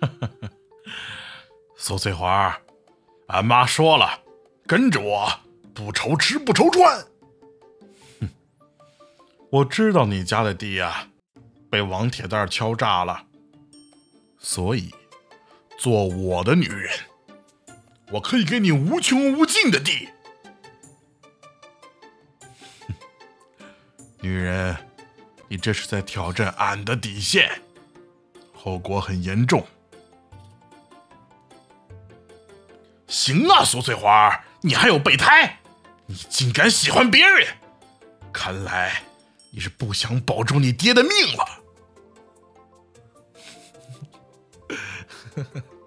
苏翠花，俺妈说了，跟着我不愁吃不愁穿。哼，我知道你家的地呀，被王铁蛋敲诈了，所以做我的女人，我可以给你无穷无尽的地。女人，你这是在挑战俺的底线，后果很严重。行啊，苏翠花，你还有备胎，你竟敢喜欢别人，看来你是不想保住你爹的命了。